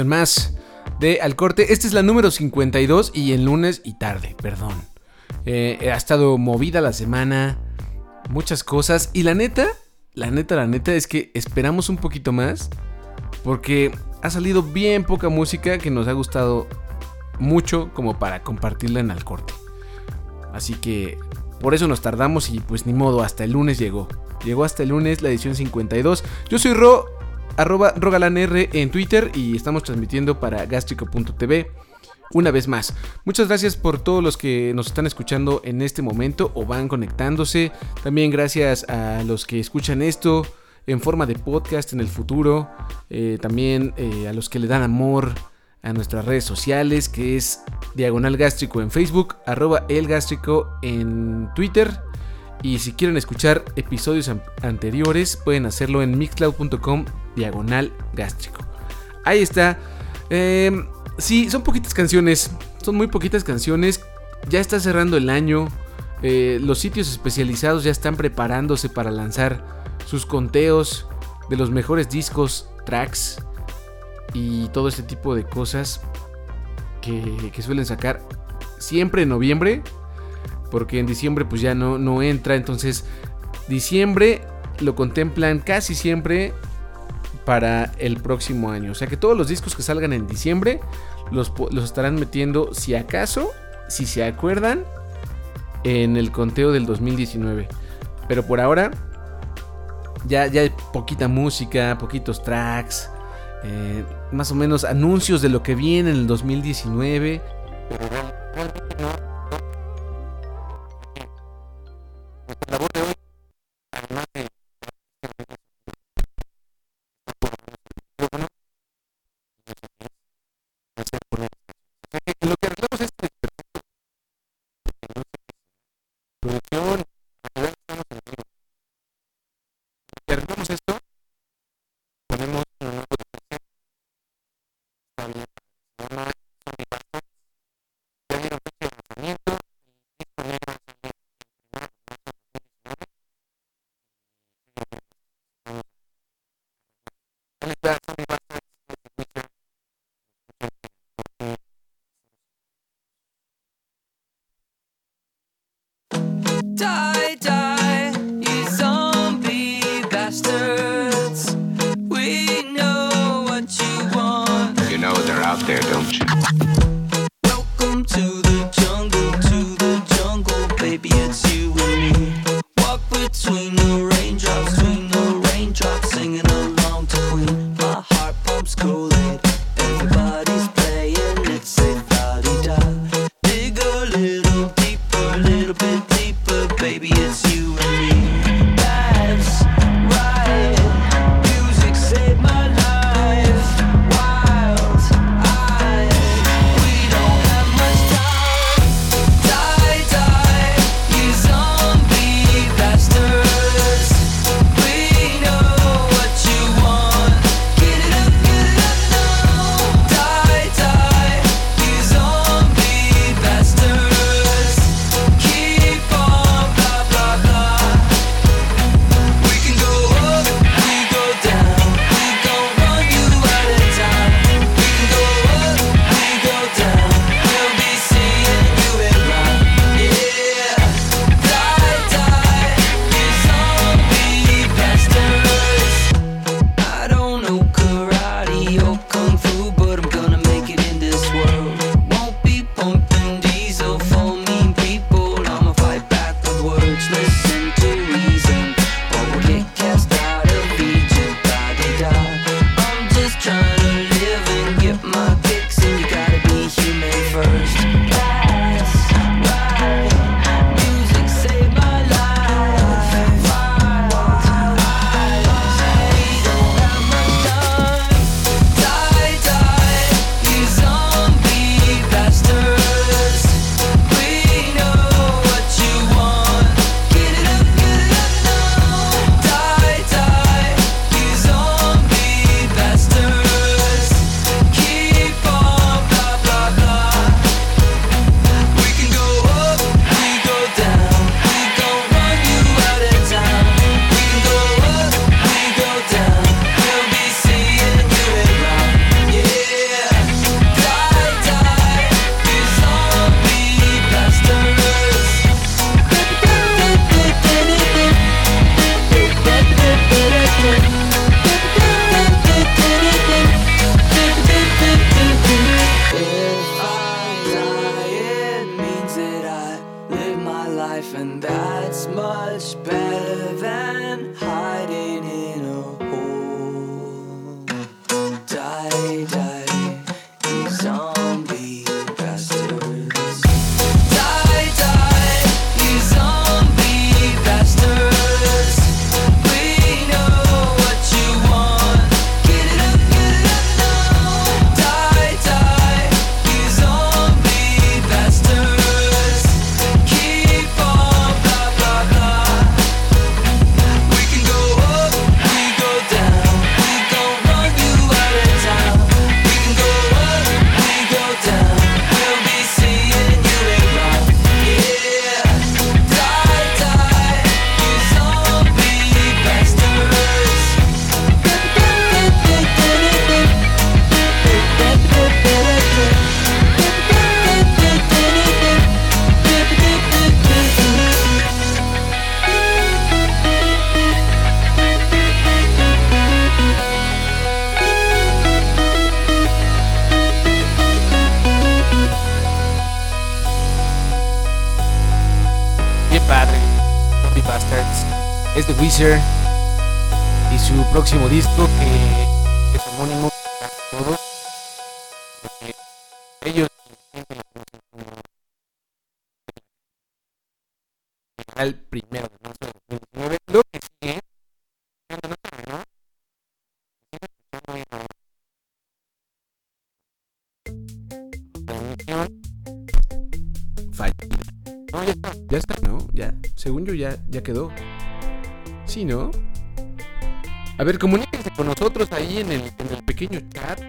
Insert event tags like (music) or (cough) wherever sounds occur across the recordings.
Más de Al Corte. Esta es la número 52 y el lunes y tarde, perdón. Eh, ha estado movida la semana, muchas cosas y la neta, la neta, la neta es que esperamos un poquito más porque ha salido bien poca música que nos ha gustado mucho como para compartirla en Al Corte. Así que por eso nos tardamos y pues ni modo, hasta el lunes llegó. Llegó hasta el lunes la edición 52. Yo soy Ro, arroba rogalanr en Twitter y estamos transmitiendo para gastrico.tv una vez más. Muchas gracias por todos los que nos están escuchando en este momento o van conectándose. También gracias a los que escuchan esto en forma de podcast en el futuro. Eh, también eh, a los que le dan amor a nuestras redes sociales, que es Diagonal Gástrico en Facebook, arroba El Gástrico en Twitter. Y si quieren escuchar episodios anteriores, pueden hacerlo en mixcloud.com diagonal gástrico. Ahí está. Eh, sí, son poquitas canciones. Son muy poquitas canciones. Ya está cerrando el año. Eh, los sitios especializados ya están preparándose para lanzar sus conteos de los mejores discos, tracks y todo este tipo de cosas que, que suelen sacar siempre en noviembre porque en diciembre pues ya no, no entra, entonces diciembre lo contemplan casi siempre para el próximo año. O sea que todos los discos que salgan en diciembre los, estarán metiendo, si acaso, si se acuerdan, en el conteo del 2019. Pero por ahora, ya, ya hay poquita música, poquitos tracks, eh, más o menos anuncios de lo que viene en el 2019. club's cool life, and that's much better than hiding in a hole. Die, die. Wizard y su próximo disco que es homónimo a todos. Ellos primero de marzo de 2019. Lo que sigue, no. No, ya está, ya está, ¿no? Ya, según yo ya, ya quedó. Sí, ¿no? A ver, comuníquense con nosotros ahí en el, en el pequeño chat.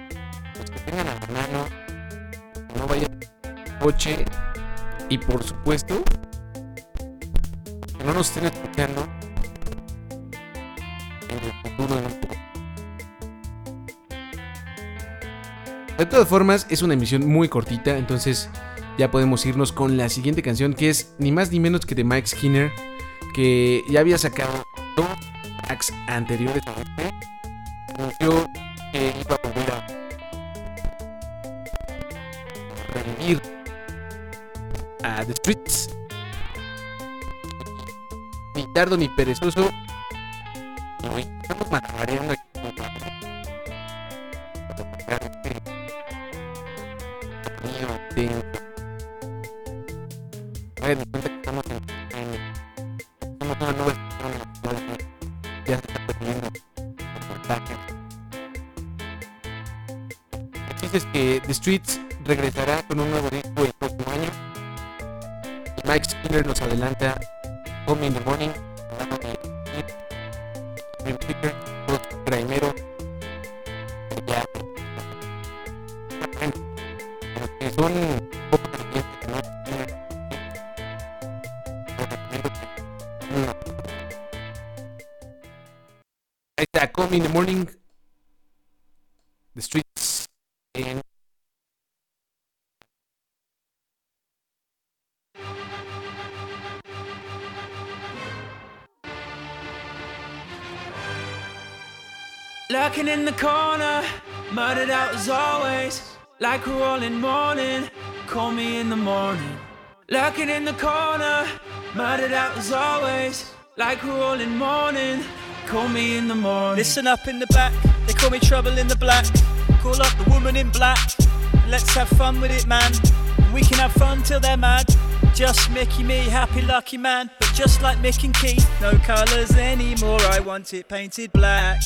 Los que tengan a la mano. No vayan coche. Y por supuesto, que no nos estén escuchando en el futuro. De todas formas, es una emisión muy cortita, entonces ya podemos irnos con la siguiente canción que es ni más ni menos que de Mike Skinner, que ya había sacado dos tracks anteriores a este. Anunció que iba a volver a revivir a The Streets. Ni tardo ni perezoso. Estamos regresará con un nuevo disco el próximo año. Mike Skinner nos adelanta Home in the Morning, Lurking in the corner, murdered out as always. Like we're all in mourning, call me in the morning. Lurking in the corner, murdered out as always. Like we're all in mourning, call me in the morning. Listen up in the back, they call me trouble in the black. Call up the woman in black. Let's have fun with it, man. We can have fun till they're mad. Just Mickey, me, happy lucky man. But just like Mick and Keith, no colours anymore. I want it painted black.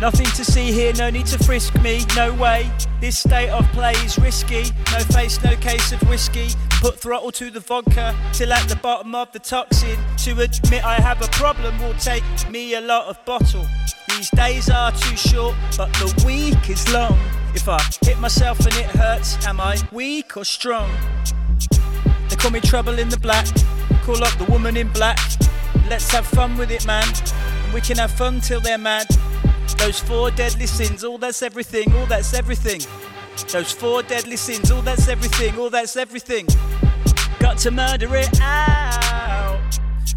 Nothing to see here, no need to frisk me, no way. This state of play is risky. No face, no case of whiskey. Put throttle to the vodka till at the bottom of the toxin. To admit I have a problem will take me a lot of bottle. These days are too short, but the week is long. If I hit myself and it hurts, am I weak or strong? They call me trouble in the black. Call up the woman in black. Let's have fun with it, man. And we can have fun till they're mad. Those four deadly sins, all that's everything, all that's everything. Those four deadly sins, all that's everything, all that's everything. Got to murder it out.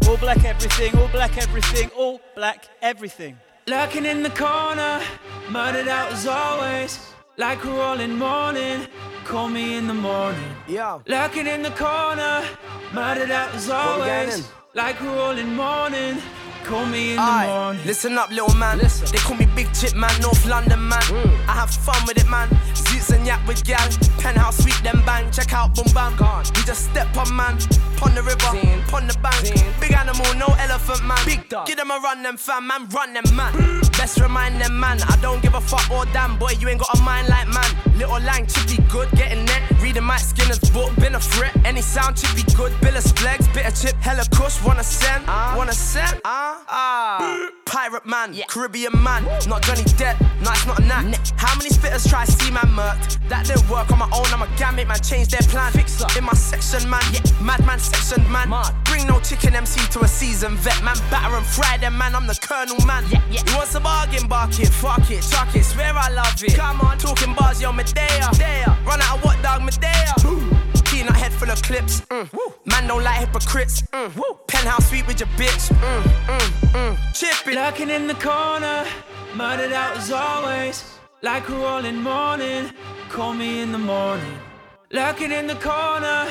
All black everything, all black everything, all black everything. Lurking in the corner, murdered out as always. Like we're all in mourning, call me in the morning. Yeah. Lurking in the corner, murdered out as What we getting always. Like we're all in mourning, call me in the morning. listen up, little man. Listen. They call me Big Chip Man, North London man. Mm. I have fun with it, man. Zoots and yak with gal. Penthouse sweet them bang. Check out boom bam. We just step on man. Pon the river, pon the bank. Big animal, no elephant man. Big dog. Give them a run, them fam, man. Run them man. Best remind them man. I don't give a fuck or damn boy. You ain't got a mind like man. Little lang chippy good, getting net. Reading skin Skinner's book, been a threat. Any sound chippy good. Billis flex, bit of chip, hella kush. Wanna send, wanna send, ah, ah. Pirate man, yeah. Caribbean man, not Johnny Depp, no, it's not a knack. How many spitters try to see man murked? That didn't work on my own, I'm a gamut man, change their plan. Fix up in my section, man, yeah, madman section, man. Bring no chicken MC to a season vet, man. Batter and fry them, man, I'm the colonel, man. Yeah, yeah. You want some bargain, bark it, fuck it, chuck it, swear I love it. Come on, talking bars, yo, Medea. Run out of what, dog, Medea? Peanut head full of clips. Mm. Man don't like hypocrites. Mm. Penthouse suite with your bitch. Mm, mm, mm. Chip it. Lurking in the corner, murdered out as always. Like we're all in mourning, call me in the morning. Lurking in the corner,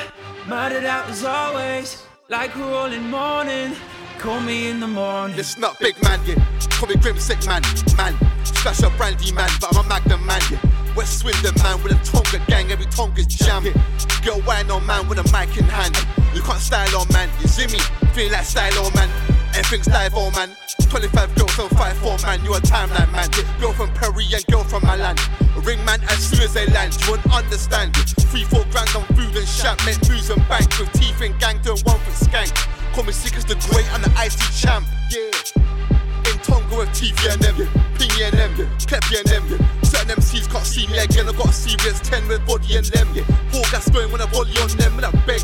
murdered out as always. Like we're all in mourning, call me in the morning. It's not big man, yeah. Call me grim sick man, man. Splash a brandy man, but I'm a magnum man, yeah. West Swindon man with a Tonga gang, every Tonga's jam. Yeah. Girl wine on man with a mic in hand. You can't style on man, you see me? Feeling like style on man. Everything's live on man. 25 girls on 5 4 man, you a timeline man. Girl from Perry and girl from Milan. Ring man as soon as they land, you won't understand. Three, four grand on food and shop, make moves and bank with teeth and gang, doing one for skank. Call me sick as the great, I'm the IC champ. Yeah. In Tonga with TV and them, Pingy and them, Kleppy and them. Certain MCs can't see me again. I got a serious 10 with body and them. Four gas going when I volley on them. And I beg,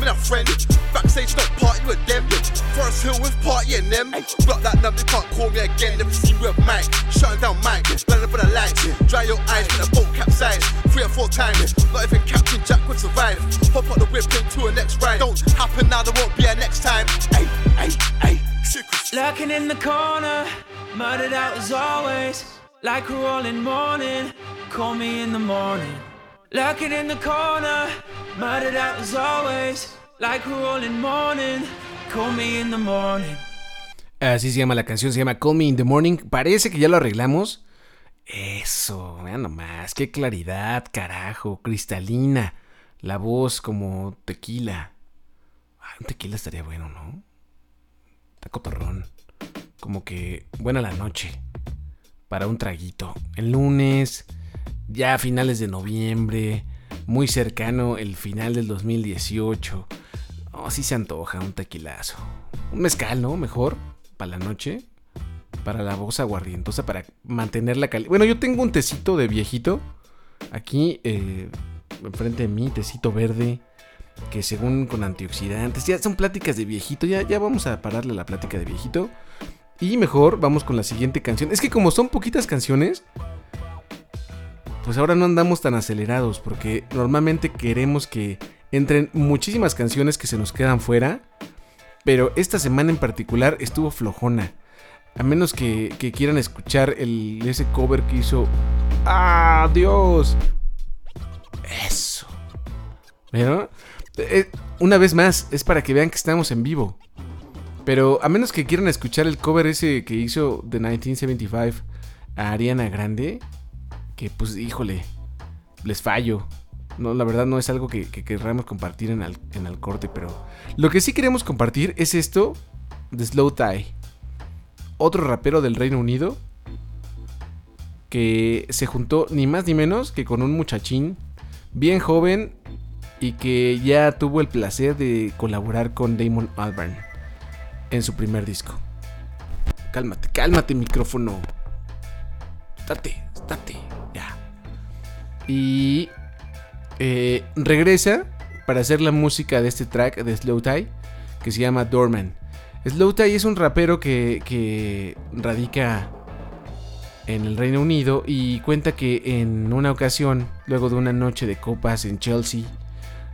I'm a friend. Backstage, not party with them. Forest Hill with party and them. Block that number, they can't call me again. Never see me with Mike. Shutting down Mike. Blending up the lights. Dry your eyes when the boat capsize. Three or four times. Not even Captain Jack would survive. Hop out the whip into a next ride. Don't happen now, there won't be a next time. Lurking in the corner, murdered out as always. Like we're all in mourning, call me in the morning. Lurking in the corner, murdered out as always. Like we're all in mourning, call me in the morning. Así se llama la canción, se llama Call Me in the Morning. Parece que ya lo arreglamos. Eso, vean nomás, qué claridad, carajo, cristalina. La voz como tequila. Ay, un tequila estaría bueno, ¿no? Está cotorrón. Como que buena la noche. Para un traguito. El lunes, ya a finales de noviembre. Muy cercano el final del 2018. Oh, se antoja un tequilazo. Un mezcal, ¿no? Mejor. Para la noche. Para la voz aguardientosa. Para mantener la calidad. Bueno, yo tengo un tecito de viejito. Aquí, eh, enfrente de mí, tecito verde que según con antioxidantes, ya son pláticas de viejito, ya, ya vamos a pararle la plática de viejito. Y mejor vamos con la siguiente canción. Es que como son poquitas canciones, pues ahora no andamos tan acelerados, porque normalmente queremos que entren muchísimas canciones que se nos quedan fuera. Pero esta semana en particular estuvo flojona. A menos que, que quieran escuchar el, ese cover que hizo... ¡Ah, Dios! Eso. ¿Vieron? Eh, una vez más, es para que vean que estamos en vivo. Pero a menos que quieran escuchar el cover ese que hizo de 1975 a Ariana Grande, que pues híjole, les fallo. No, la verdad no es algo que, que querramos compartir en el, en el corte, pero lo que sí queremos compartir es esto de Slow Tie. Otro rapero del Reino Unido que se juntó ni más ni menos que con un muchachín bien joven y que ya tuvo el placer de colaborar con Damon Albarn en su primer disco. Cálmate, cálmate micrófono. Estate, estate, ya. Y eh, regresa para hacer la música de este track de Slow Tie que se llama Dorman. Slow Tie es un rapero que, que radica en el Reino Unido y cuenta que en una ocasión, luego de una noche de copas en Chelsea,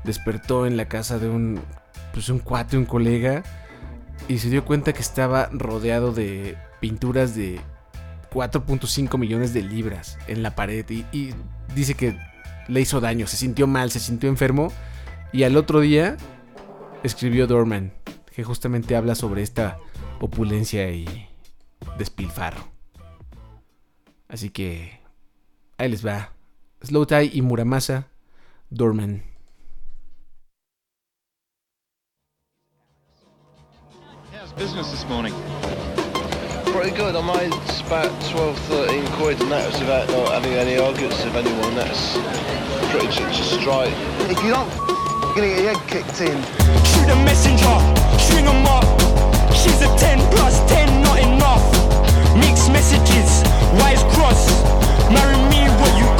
despertó en la casa de un, pues un cuate, un colega, y se dio cuenta que estaba rodeado de pinturas de 4.5 millones de libras en la pared y, y, dice que le hizo daño, se sintió mal, se sintió enfermo y al otro día escribió Dorman, que justamente habla sobre esta opulencia y despilfarro. Así que ahí les va. Slow Tie y Muramasa, Dorman. Business this morning? Pretty good. I made about 12, 13 quid, and that was without not having any arguments with anyone. That's pretty just, just straight. If you don't, you're gonna get your head kicked in. Shoot a messenger, string 'em up. She's a 10 plus 10, not enough. Mixed messages, wise cross. Marry me, what you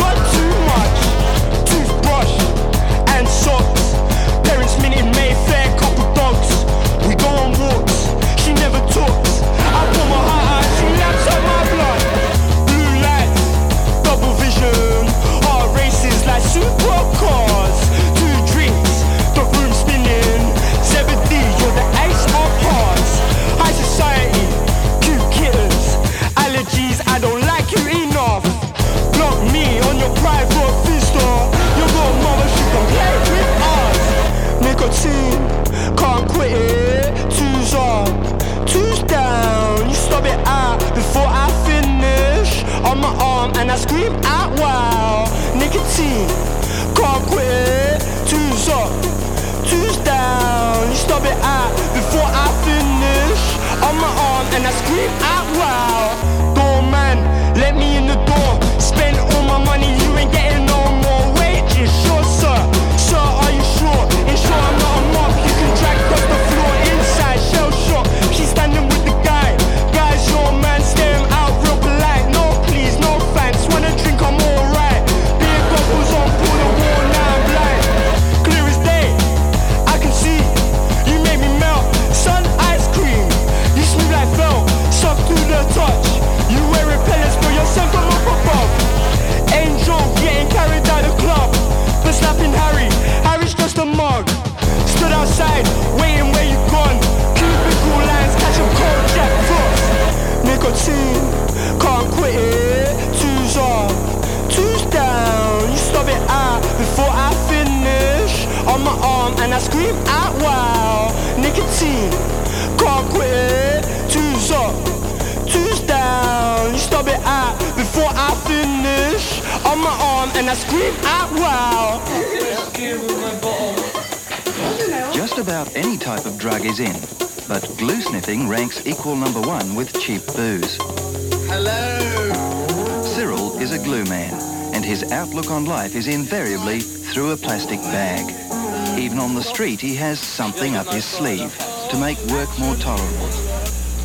street, he has something up his sleeve to make work more tolerable.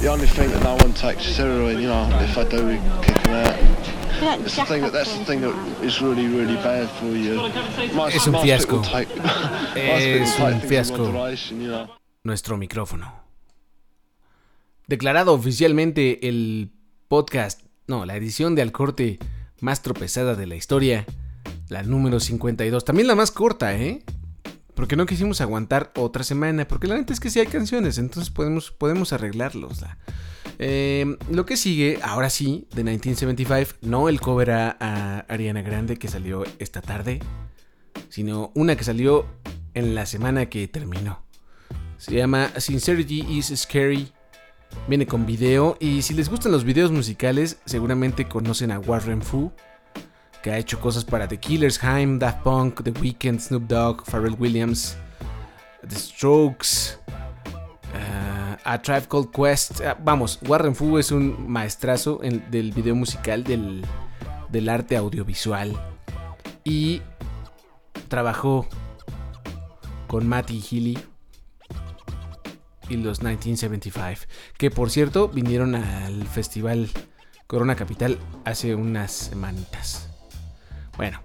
The only thing that no one takes is heroin, you know, if I do, we kick them out. It's the thing that, that's the thing that is really, really bad for you. Most, Es un fiasco. take, (laughs) Es un fiasco. you know. Nuestro micrófono. Declarado oficialmente el podcast, no, la edición de Al Corte más tropezada de la historia, la número 52. También la más corta, ¿eh? Porque no quisimos aguantar otra semana, porque la neta es que sí hay canciones, entonces podemos, podemos arreglarlos. Eh, lo que sigue, ahora sí, de 1975, no el cover a, a Ariana Grande que salió esta tarde, sino una que salió en la semana que terminó. Se llama Sincerity is Scary. Viene con video y si les gustan los videos musicales, seguramente conocen a Warren Fu, que ha hecho cosas para The Killers, Haim, Daft Punk, The Weeknd, Snoop Dogg, Pharrell Williams, The Strokes, uh, A Tribe Called Quest. Ah, vamos, Warren Fu es un maestrazo en- del video musical, del, del arte audiovisual. Y trabajó con Matty Healy y los 1975, que por cierto vinieron al festival Corona Capital hace unas semanitas. Bueno,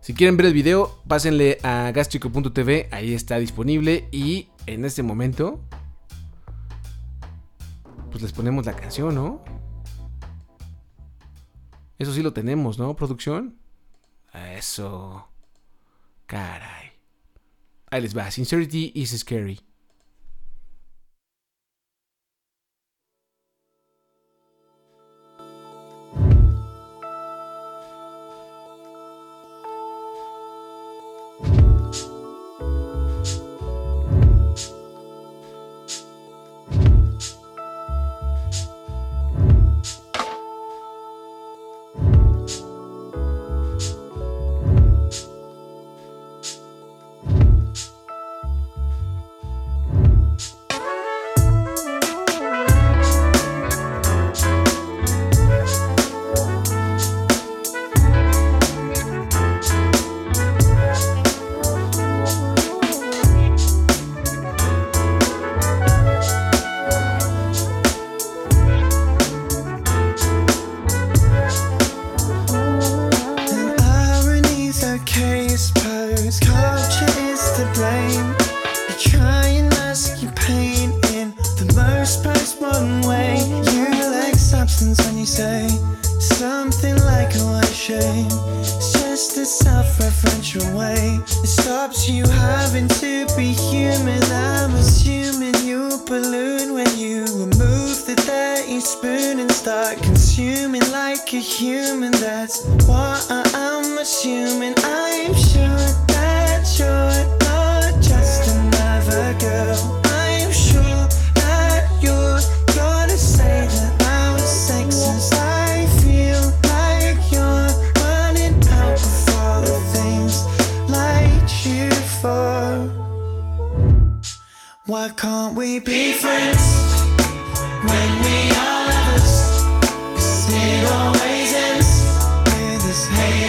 si quieren ver el video, pásenle a gastrico.tv, ahí está disponible y en este momento pues les ponemos la canción, ¿no? Eso sí lo tenemos, ¿no? Producción. Eso. Caray. Ahí les va. Sincerity is scary.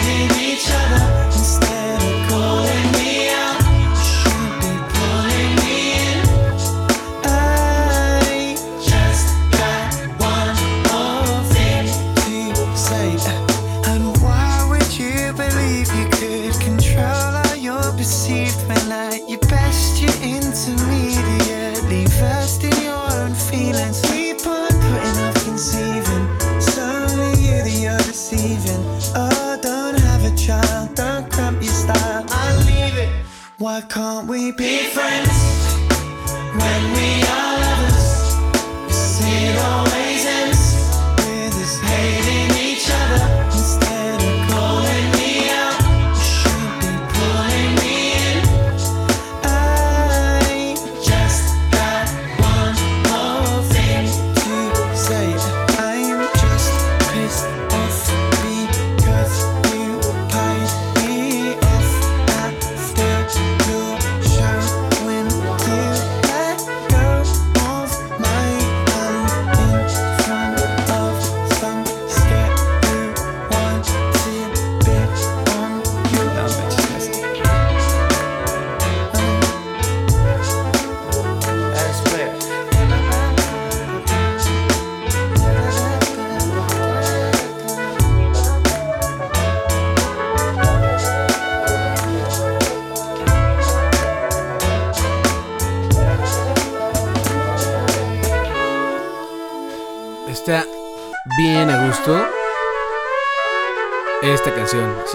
made me reach.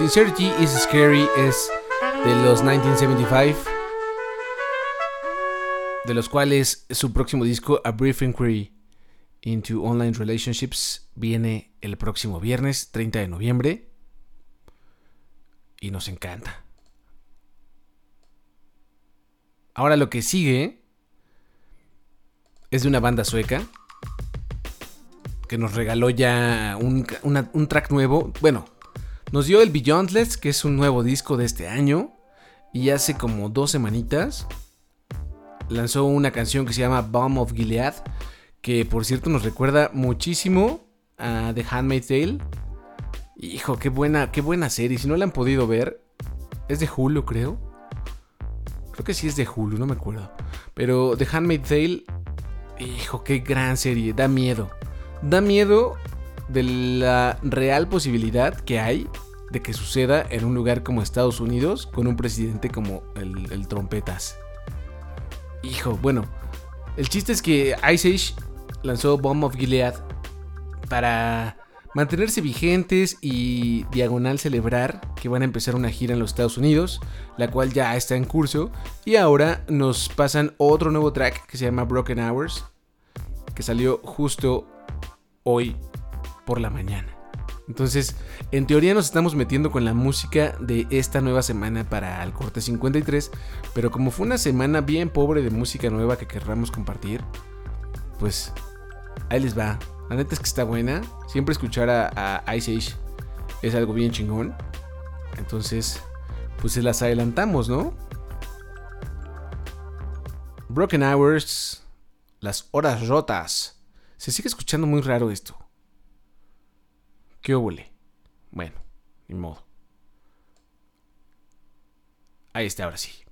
Sincerity is Scary es de los 1975, de los cuales su próximo disco, A Brief Inquiry into Online Relationships, viene el próximo viernes, 30 de noviembre. Y nos encanta. Ahora lo que sigue es de una banda sueca que nos regaló ya un, un track nuevo. Bueno, nos dio el Beyondless, que es un nuevo disco de este año. Y hace como dos semanitas lanzó una canción que se llama Bomb of Gilead. Que por cierto nos recuerda muchísimo a The Handmaid's Tale. Hijo, qué buena, qué buena serie. Si no la han podido ver, es de Hulu, creo. Creo que sí es de Hulu, no me acuerdo. Pero The Handmaid's Tale, hijo, qué gran serie. Da miedo da miedo de la real posibilidad que hay de que suceda en un lugar como Estados Unidos con un presidente como el, el trompetas. Hijo, bueno, el chiste es que Ice Age lanzó Bomb of Gilead para mantenerse vigentes y diagonal celebrar que van a empezar una gira en los Estados Unidos, la cual ya está en curso, y ahora nos pasan otro nuevo track que se llama Broken Hours, que salió justo hoy por la mañana. Entonces, en teoría nos estamos metiendo con la música de esta nueva semana para el corte 53, pero como fue una semana bien pobre de música nueva que querramos compartir, pues ahí les va. La neta es que está buena. Siempre escuchar a, a Ice Age es algo bien chingón. Entonces, pues se las adelantamos, ¿no? Broken Hours, las horas rotas. Se sigue escuchando muy raro esto. ¿Qué? Bueno, ni modo. Ahí está, ahora sí.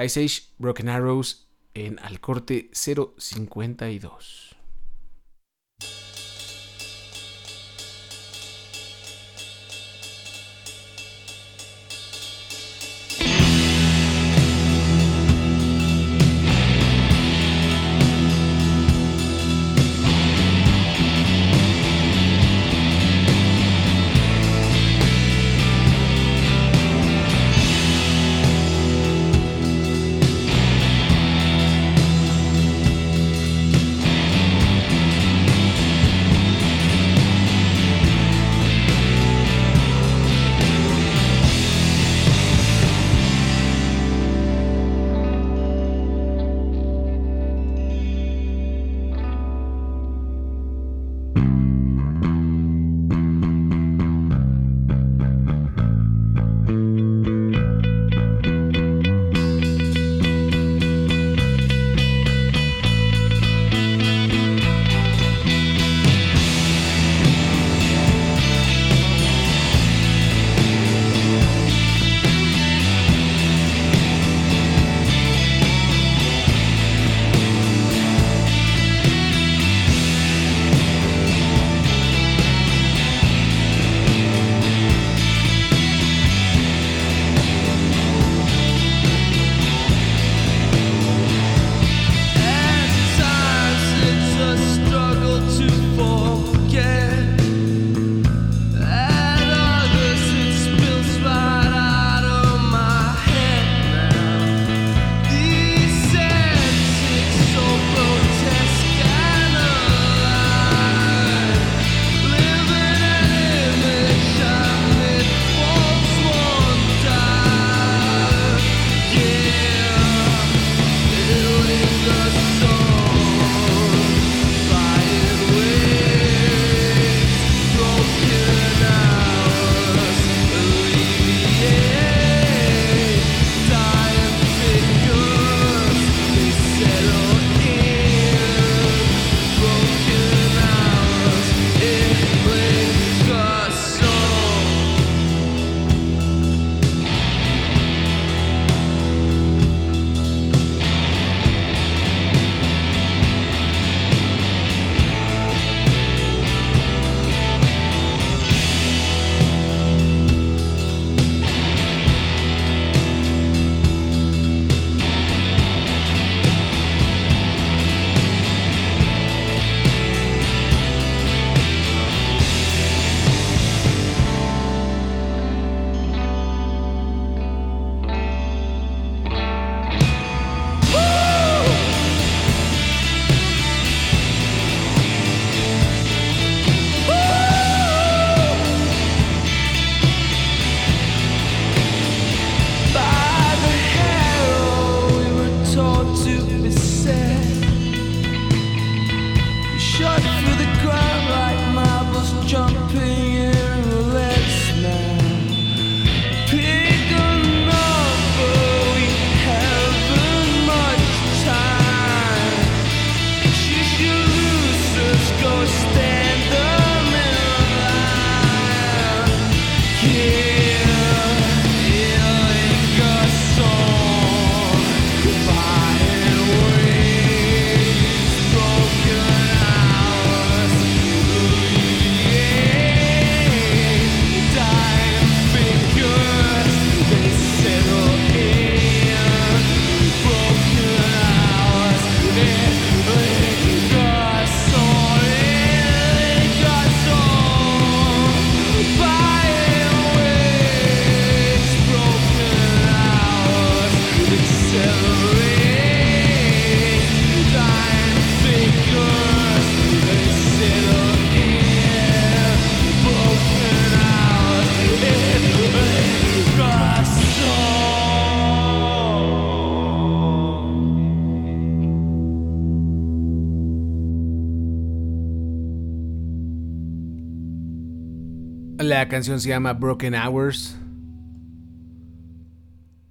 Ice Age, Broken Arrows en Al Corte 052. La canción se llama Broken Hours.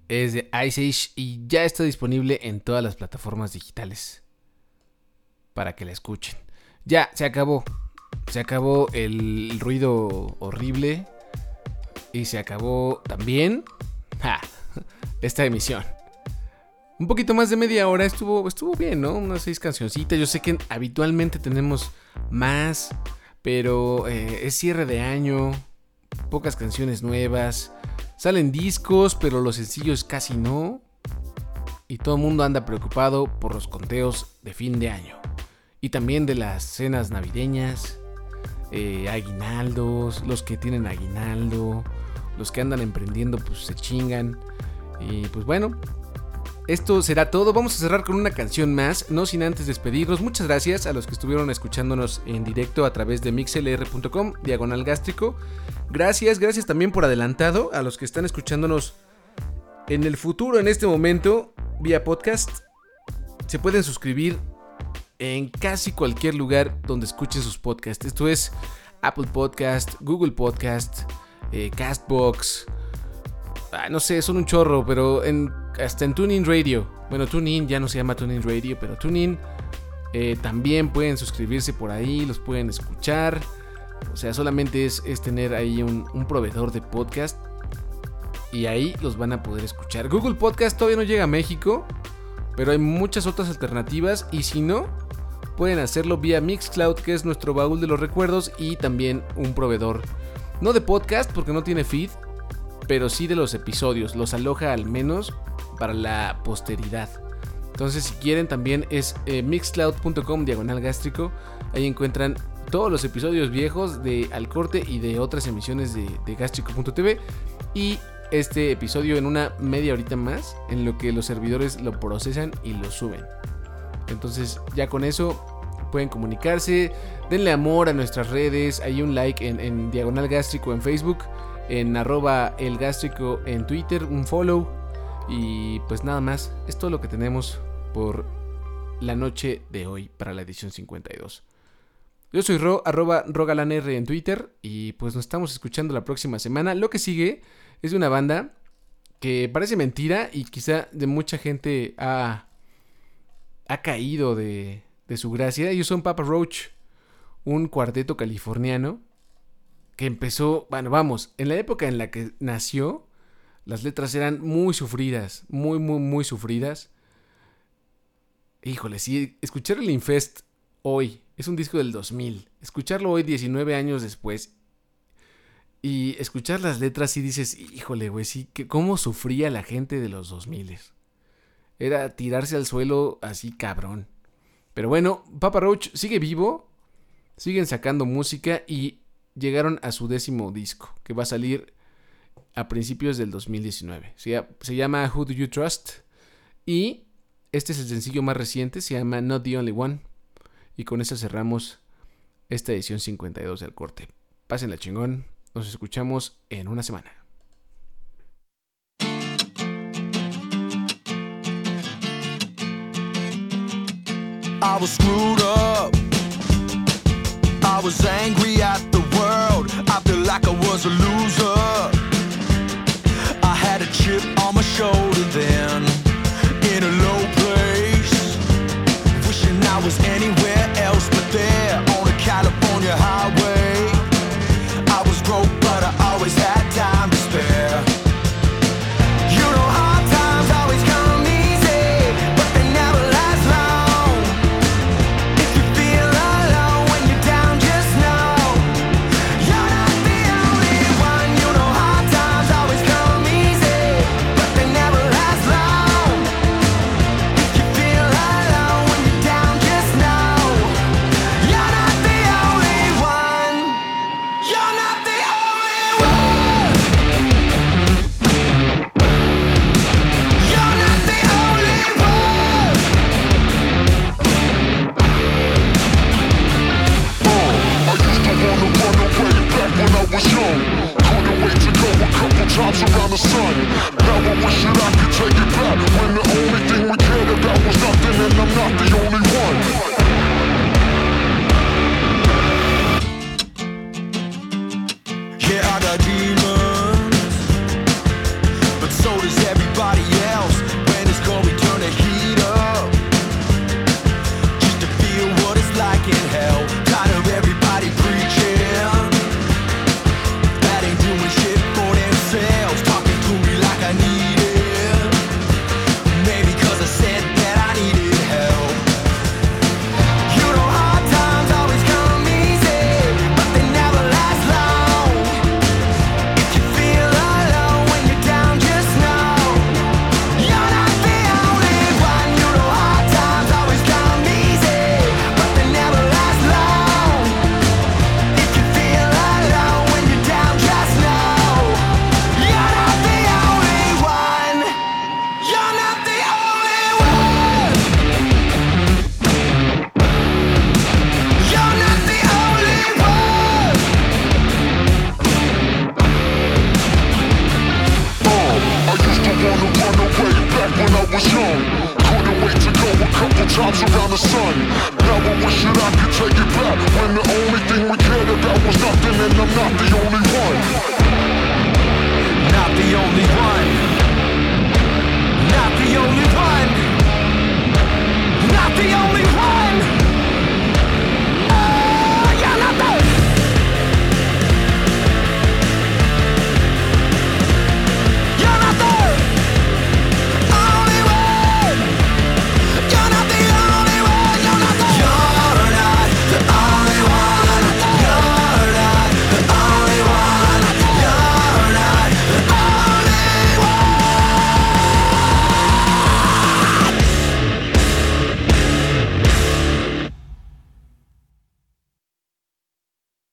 Es de Ice Age y ya está disponible en todas las plataformas digitales. Para que la escuchen. Ya, se acabó. Se acabó el ruido horrible. Y se acabó también esta emisión. Un poquito más de media hora estuvo, estuvo bien, ¿no? Unas seis cancioncitas. Yo sé que habitualmente tenemos más. Pero eh, es cierre de año, pocas canciones nuevas, salen discos, pero los sencillos casi no. Y todo el mundo anda preocupado por los conteos de fin de año. Y también de las cenas navideñas, eh, aguinaldos, los que tienen aguinaldo, los que andan emprendiendo pues se chingan. Y pues bueno, esto será todo. Vamos a cerrar con una canción más, no sin antes despedirnos. Muchas gracias a los que estuvieron escuchándonos en directo a través de mixlr.com, diagonal gástrico. Gracias, gracias también por adelantado a los que están escuchándonos en el futuro, en este momento, vía podcast. Se pueden suscribir en casi cualquier lugar donde escuchen sus podcasts. Esto es Apple Podcast, Google Podcast, eh, Castbox. Ah, no sé, son un chorro, pero en hasta en TuneIn Radio. Bueno, TuneIn ya no se llama TuneIn Radio, pero TuneIn eh, también pueden suscribirse por ahí, los pueden escuchar. O sea, solamente es, es tener ahí un, un, proveedor de podcast y ahí los van a poder escuchar. Google Podcast todavía no llega a México, pero hay muchas otras alternativas y si no, pueden hacerlo vía Mixcloud, que es nuestro baúl de los recuerdos y también un proveedor. No de podcast porque no tiene feed, pero sí de los episodios. Los aloja al menos para la posteridad. Entonces, si quieren, también es eh, mixcloud.com diagonal gástrico. Ahí encuentran todos los episodios viejos de Al Corte y de otras emisiones de, de gástrico.tv. Y este episodio en una media horita más, en lo que los servidores lo procesan y lo suben. Entonces, ya con eso pueden comunicarse. Denle amor a nuestras redes. Hay un like en, en diagonal gástrico en Facebook en arroba el gástrico en Twitter, un follow. Y pues nada más, es todo lo que tenemos por la noche de hoy para la edición 52. Yo soy Ro, arroba rogalanr en Twitter y pues nos estamos escuchando la próxima semana. Lo que sigue es de una banda que parece mentira y quizá de mucha gente ha, ha caído de, de su gracia. Ellos son Papa Roach, un cuarteto californiano que empezó, bueno, vamos, en la época en la que nació, las letras eran muy sufridas, muy, muy, muy sufridas. Híjole, si escuchar el Infest hoy, es un disco del 2000, escucharlo hoy 19 años después y escuchar las letras y dices, híjole, güey, sí, que cómo sufría la gente de los 2000. Era tirarse al suelo así cabrón. Pero bueno, Papa Roach sigue vivo, siguen sacando música y llegaron a su décimo disco, que va a salir a principios del 2019. Se, llama Who Do You Trust? Y este es el sencillo más reciente, se llama Not the Only One. Y con eso cerramos esta edición 52 del corte. Pásenla chingón, nos escuchamos en una semana. I was screwed up. I was angry at the world. I feel like I was a loser. I